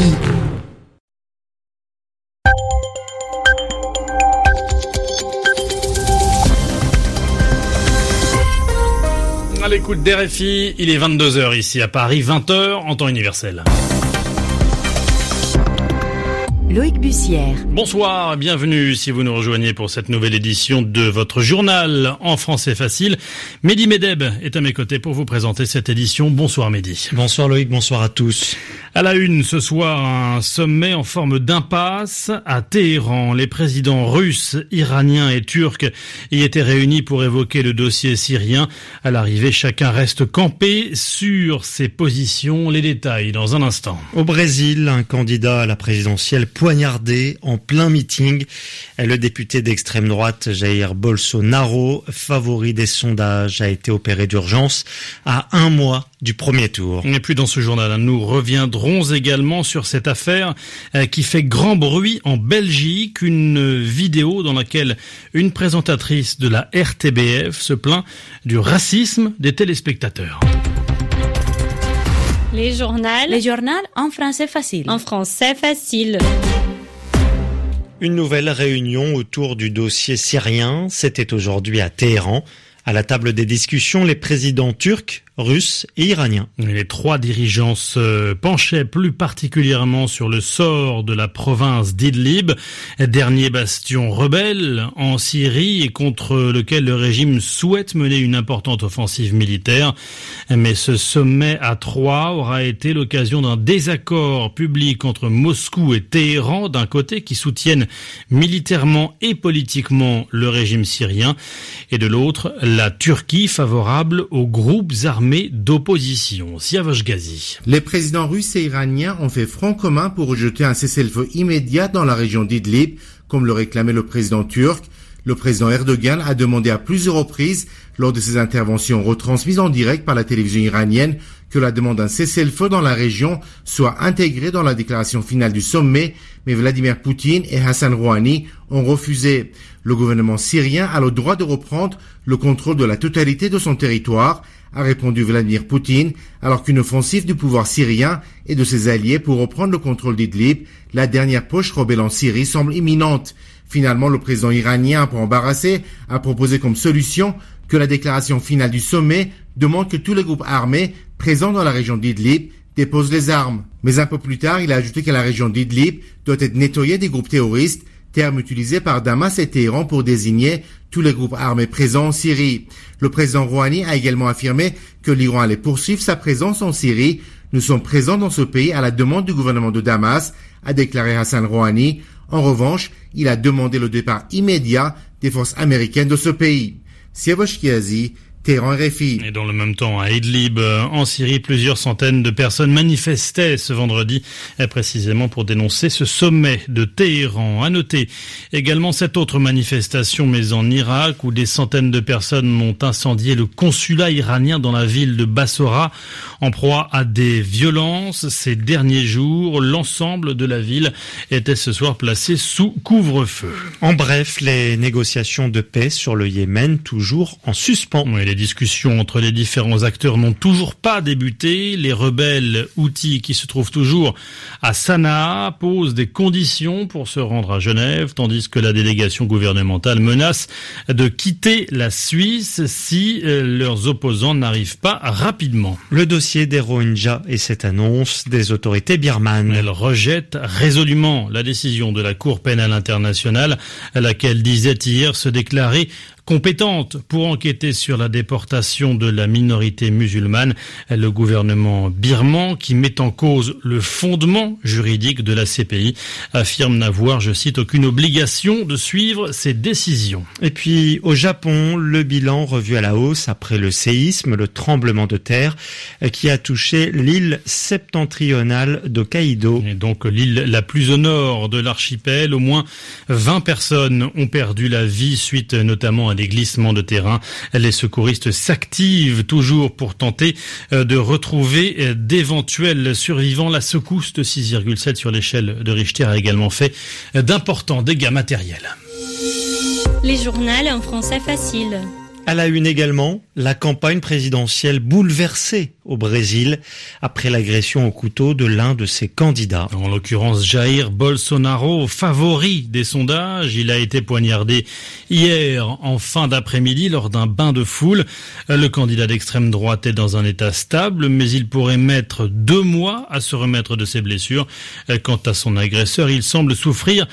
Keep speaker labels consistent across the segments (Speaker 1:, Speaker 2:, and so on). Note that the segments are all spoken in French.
Speaker 1: RFI.
Speaker 2: À l'écoute d'RFI, il est 22h ici à Paris, 20h en temps universel.
Speaker 1: Loïc Bussière.
Speaker 2: Bonsoir, bienvenue si vous nous rejoignez pour cette nouvelle édition de votre journal en français facile. Mehdi Medeb est à mes côtés pour vous présenter cette édition. Bonsoir Mehdi.
Speaker 3: Bonsoir Loïc, bonsoir à tous.
Speaker 2: À la une ce soir, un sommet en forme d'impasse à Téhéran. Les présidents russes, iraniens et turcs y étaient réunis pour évoquer le dossier syrien. À l'arrivée, chacun reste campé sur ses positions. Les détails dans un instant.
Speaker 3: Au Brésil, un candidat à la présidentielle poignardé en plein meeting. Le député d'extrême droite Jair Bolsonaro, favori des sondages, a été opéré d'urgence à un mois du premier tour.
Speaker 2: Et puis dans ce journal, nous reviendrons également sur cette affaire euh, qui fait grand bruit en Belgique, une vidéo dans laquelle une présentatrice de la RTBF se plaint du racisme des téléspectateurs.
Speaker 4: Les journaux.
Speaker 1: Les journaux en français facile.
Speaker 4: En français facile.
Speaker 3: Une nouvelle réunion autour du dossier syrien, c'était aujourd'hui à Téhéran. À la table des discussions, les présidents turcs, russes et iraniens.
Speaker 2: Les trois dirigeants se penchaient plus particulièrement sur le sort de la province d'Idlib, dernier bastion rebelle en Syrie et contre lequel le régime souhaite mener une importante offensive militaire. Mais ce sommet à trois aura été l'occasion d'un désaccord public entre Moscou et Téhéran, d'un côté qui soutiennent militairement et politiquement le régime syrien, et de l'autre la Turquie favorable aux groupes armés d'opposition. Siavash.
Speaker 5: Les présidents russes et iraniens ont fait front commun pour rejeter un cessez-le-feu immédiat dans la région d'Idlib, comme le réclamait le président turc. Le président Erdogan a demandé à plusieurs reprises, lors de ses interventions retransmises en direct par la télévision iranienne, que la demande d'un cessez-le-feu dans la région soit intégrée dans la déclaration finale du sommet, mais Vladimir Poutine et Hassan Rouhani ont refusé. Le gouvernement syrien a le droit de reprendre le contrôle de la totalité de son territoire, a répondu Vladimir Poutine, alors qu'une offensive du pouvoir syrien et de ses alliés pour reprendre le contrôle d'Idlib, la dernière poche rebelle en Syrie, semble imminente. Finalement, le président iranien, un peu embarrassé, a proposé comme solution que la déclaration finale du sommet demande que tous les groupes armés présents dans la région d'Idlib déposent les armes. Mais un peu plus tard, il a ajouté que la région d'Idlib doit être nettoyée des groupes terroristes, terme utilisé par Damas et Téhéran pour désigner tous les groupes armés présents en Syrie. Le président Rouhani a également affirmé que l'Iran allait poursuivre sa présence en Syrie. Nous sommes présents dans ce pays à la demande du gouvernement de Damas, a déclaré Hassan Rouhani. En revanche, il a demandé le départ immédiat des forces américaines de ce pays. Téhéran RFI.
Speaker 2: Et dans le même temps, à Idlib, euh, en Syrie, plusieurs centaines de personnes manifestaient ce vendredi, euh, précisément pour dénoncer ce sommet de Téhéran. À noter également cette autre manifestation, mais en Irak, où des centaines de personnes ont incendié le consulat iranien dans la ville de Bassora, en proie à des violences. Ces derniers jours, l'ensemble de la ville était ce soir placé sous couvre-feu.
Speaker 3: En bref, les négociations de paix sur le Yémen toujours en suspens.
Speaker 2: Oui, les discussions entre les différents acteurs n'ont toujours pas débuté. Les rebelles outils qui se trouvent toujours à Sanaa posent des conditions pour se rendre à Genève, tandis que la délégation gouvernementale menace de quitter la Suisse si euh, leurs opposants n'arrivent pas rapidement.
Speaker 3: Le dossier des Rohingyas et cette annonce des autorités birmanes.
Speaker 2: Elle rejette résolument la décision de la Cour pénale internationale, laquelle disait hier se déclarer compétente pour enquêter sur la déportation de la minorité musulmane. Le gouvernement birman, qui met en cause le fondement juridique de la CPI, affirme n'avoir, je cite, aucune obligation de suivre ses décisions.
Speaker 3: Et puis au Japon, le bilan revu à la hausse après le séisme, le tremblement de terre qui a touché l'île septentrionale d'Hokkaido.
Speaker 2: Et donc l'île la plus au nord de l'archipel, au moins 20 personnes ont perdu la vie suite notamment à des glissements de terrain. Les secouristes s'activent toujours pour tenter euh, de retrouver euh, d'éventuels survivants. La secousse de 6,7 sur l'échelle de Richter a également fait euh, d'importants dégâts matériels.
Speaker 4: Les journaux en français facile.
Speaker 3: À la une également, la campagne présidentielle bouleversée au Brésil après l'agression au couteau de l'un de ses candidats.
Speaker 2: En l'occurrence, Jair Bolsonaro, favori des sondages, il a été poignardé hier en fin d'après-midi lors d'un bain de foule. Le candidat d'extrême droite est dans un état stable, mais il pourrait mettre deux mois à se remettre de ses blessures. Quant à son agresseur, il semble souffrir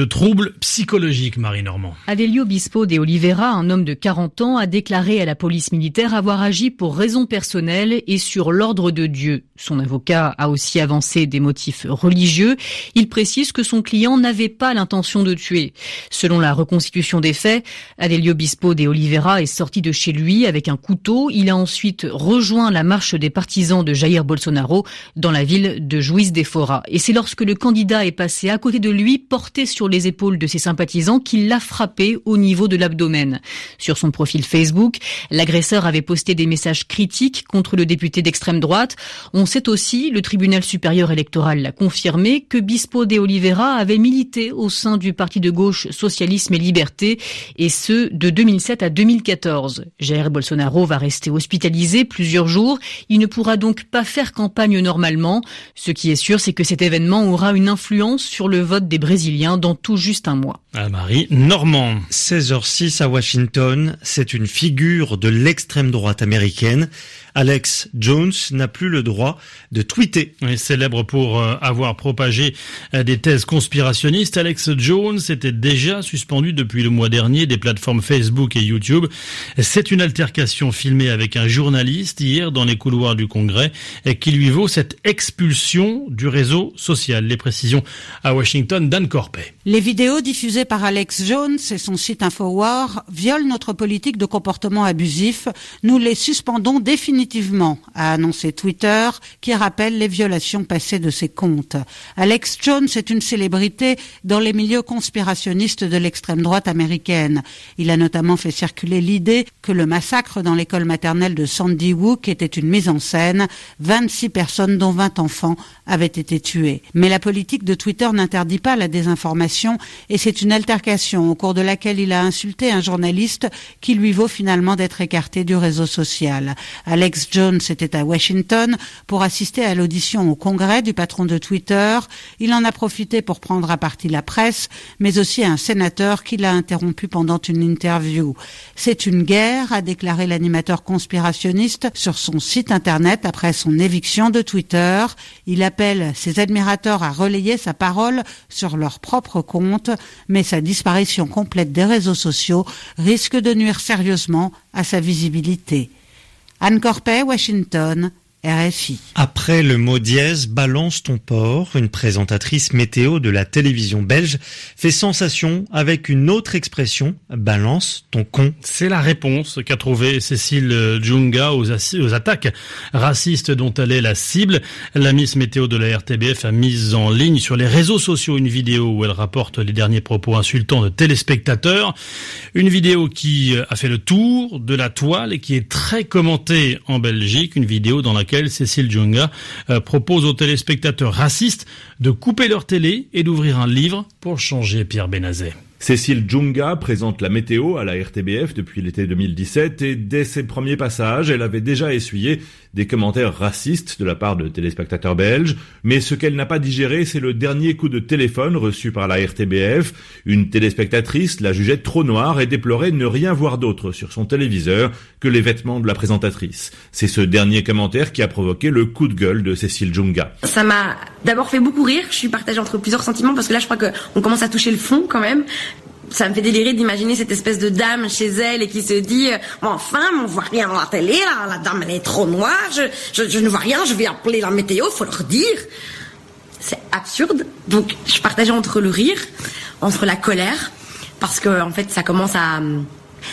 Speaker 2: de troubles psychologiques, Marie Normand.
Speaker 1: Adelio Bispo de Oliveira, un homme de 40 ans, a déclaré à la police militaire avoir agi pour raisons personnelles et sur l'ordre de Dieu. Son avocat a aussi avancé des motifs religieux. Il précise que son client n'avait pas l'intention de tuer. Selon la reconstitution des faits, Adelio Bispo de Oliveira est sorti de chez lui avec un couteau. Il a ensuite rejoint la marche des partisans de Jair Bolsonaro dans la ville de Juiz de Fora. Et c'est lorsque le candidat est passé à côté de lui, porté sur les épaules de ses sympathisants qu'il l'a frappé au niveau de l'abdomen. Sur son profil Facebook, l'agresseur avait posté des messages critiques contre le député d'extrême droite. On sait aussi, le tribunal supérieur électoral l'a confirmé, que Bispo de Oliveira avait milité au sein du parti de gauche Socialisme et Liberté, et ce, de 2007 à 2014. Jair Bolsonaro va rester hospitalisé plusieurs jours. Il ne pourra donc pas faire campagne normalement. Ce qui est sûr, c'est que cet événement aura une influence sur le vote des Brésiliens dans tout juste un mois.
Speaker 2: À Marie Normand.
Speaker 3: 16h06 à Washington, c'est une figure de l'extrême droite américaine. Alex Jones n'a plus le droit de tweeter.
Speaker 2: célèbre pour euh, avoir propagé euh, des thèses conspirationnistes, Alex Jones était déjà suspendu depuis le mois dernier des plateformes Facebook et YouTube. C'est une altercation filmée avec un journaliste hier dans les couloirs du Congrès qui lui vaut cette expulsion du réseau social. Les précisions à Washington, Dan Corpet.
Speaker 4: Les vidéos diffusées par Alex Jones et son site Infowar violent notre politique de comportement abusif. Nous les suspendons définitivement, a annoncé Twitter, qui rappelle les violations passées de ses comptes. Alex Jones est une célébrité dans les milieux conspirationnistes de l'extrême droite américaine. Il a notamment fait circuler l'idée que le massacre dans l'école maternelle de Sandy Hook était une mise en scène. 26 personnes, dont 20 enfants, avaient été tuées. Mais la politique de Twitter n'interdit pas la désinformation et c'est une altercation au cours de laquelle il a insulté un journaliste qui lui vaut finalement d'être écarté du réseau social. Alex Jones était à Washington pour assister à l'audition au Congrès du patron de Twitter. Il en a profité pour prendre à partie la presse, mais aussi un sénateur qui l'a interrompu pendant une interview. C'est une guerre, a déclaré l'animateur conspirationniste sur son site internet après son éviction de Twitter. Il appelle ses admirateurs à relayer sa parole sur leur propre compte, mais sa disparition complète des réseaux sociaux risque de nuire sérieusement à sa visibilité. Anne Corpet, Washington, RFI.
Speaker 3: Après le mot dièse, balance ton port, une présentatrice météo de la télévision belge fait sensation avec une autre expression, balance ton con.
Speaker 2: C'est la réponse qu'a trouvée Cécile Djunga aux, aux, attaques racistes dont elle est la cible. La Miss Météo de la RTBF a mis en ligne sur les réseaux sociaux une vidéo où elle rapporte les derniers propos insultants de téléspectateurs. Une vidéo qui a fait le tour de la toile et qui est très commentée en Belgique. Une vidéo dans laquelle Cécile Djunga euh, propose aux téléspectateurs racistes de couper leur télé et d'ouvrir un livre pour changer Pierre Benazet.
Speaker 6: Cécile Djunga présente la météo à la RTBF depuis l'été 2017 et dès ses premiers passages, elle avait déjà essuyé des commentaires racistes de la part de téléspectateurs belges. Mais ce qu'elle n'a pas digéré, c'est le dernier coup de téléphone reçu par la RTBF. Une téléspectatrice la jugeait trop noire et déplorait ne rien voir d'autre sur son téléviseur que les vêtements de la présentatrice. C'est ce dernier commentaire qui a provoqué le coup de gueule de Cécile Djunga.
Speaker 7: Ça m'a d'abord fait beaucoup rire. Je suis partagée entre plusieurs sentiments parce que là, je crois qu'on commence à toucher le fond quand même ça me fait délirer d'imaginer cette espèce de dame chez elle et qui se dit euh, enfin on voit rien dans la télé la dame elle est trop noire je, ne vois rien je vais appeler la météo faut leur dire. C'est absurde. Donc je partage entre le rire entre la colère parce que en fait ça commence à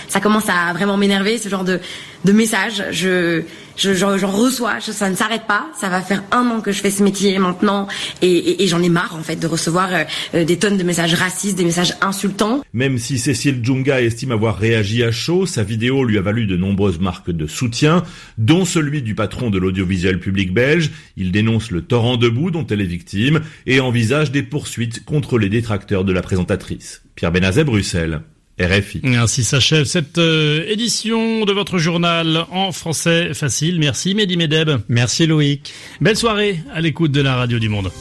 Speaker 7: ça commence à vraiment m'énerver ce genre de de messages je j'en reçois, ça ne s'arrête pas. Ça va faire un an que je fais ce métier maintenant, et, j'en ai marre en fait de recevoir euh, des tonnes de messages racistes, des messages insultants.
Speaker 6: Même si Cécile Djunga estime avoir réagi à chaud, sa vidéo lui a valu de nombreuses marques de soutien, dont celui du patron de l'audiovisuel public belge. Il dénonce le torrent de boue dont elle est victime et envisage des poursuites contre les détracteurs de la présentatrice. Pierre Benazet, Bruxelles. RFI.
Speaker 2: Ainsi s'achève cette euh, édition de votre journal en français facile. Merci Mehdi Medeb.
Speaker 3: Merci Loïc.
Speaker 2: Belle soirée à l'écoute de la radio du monde.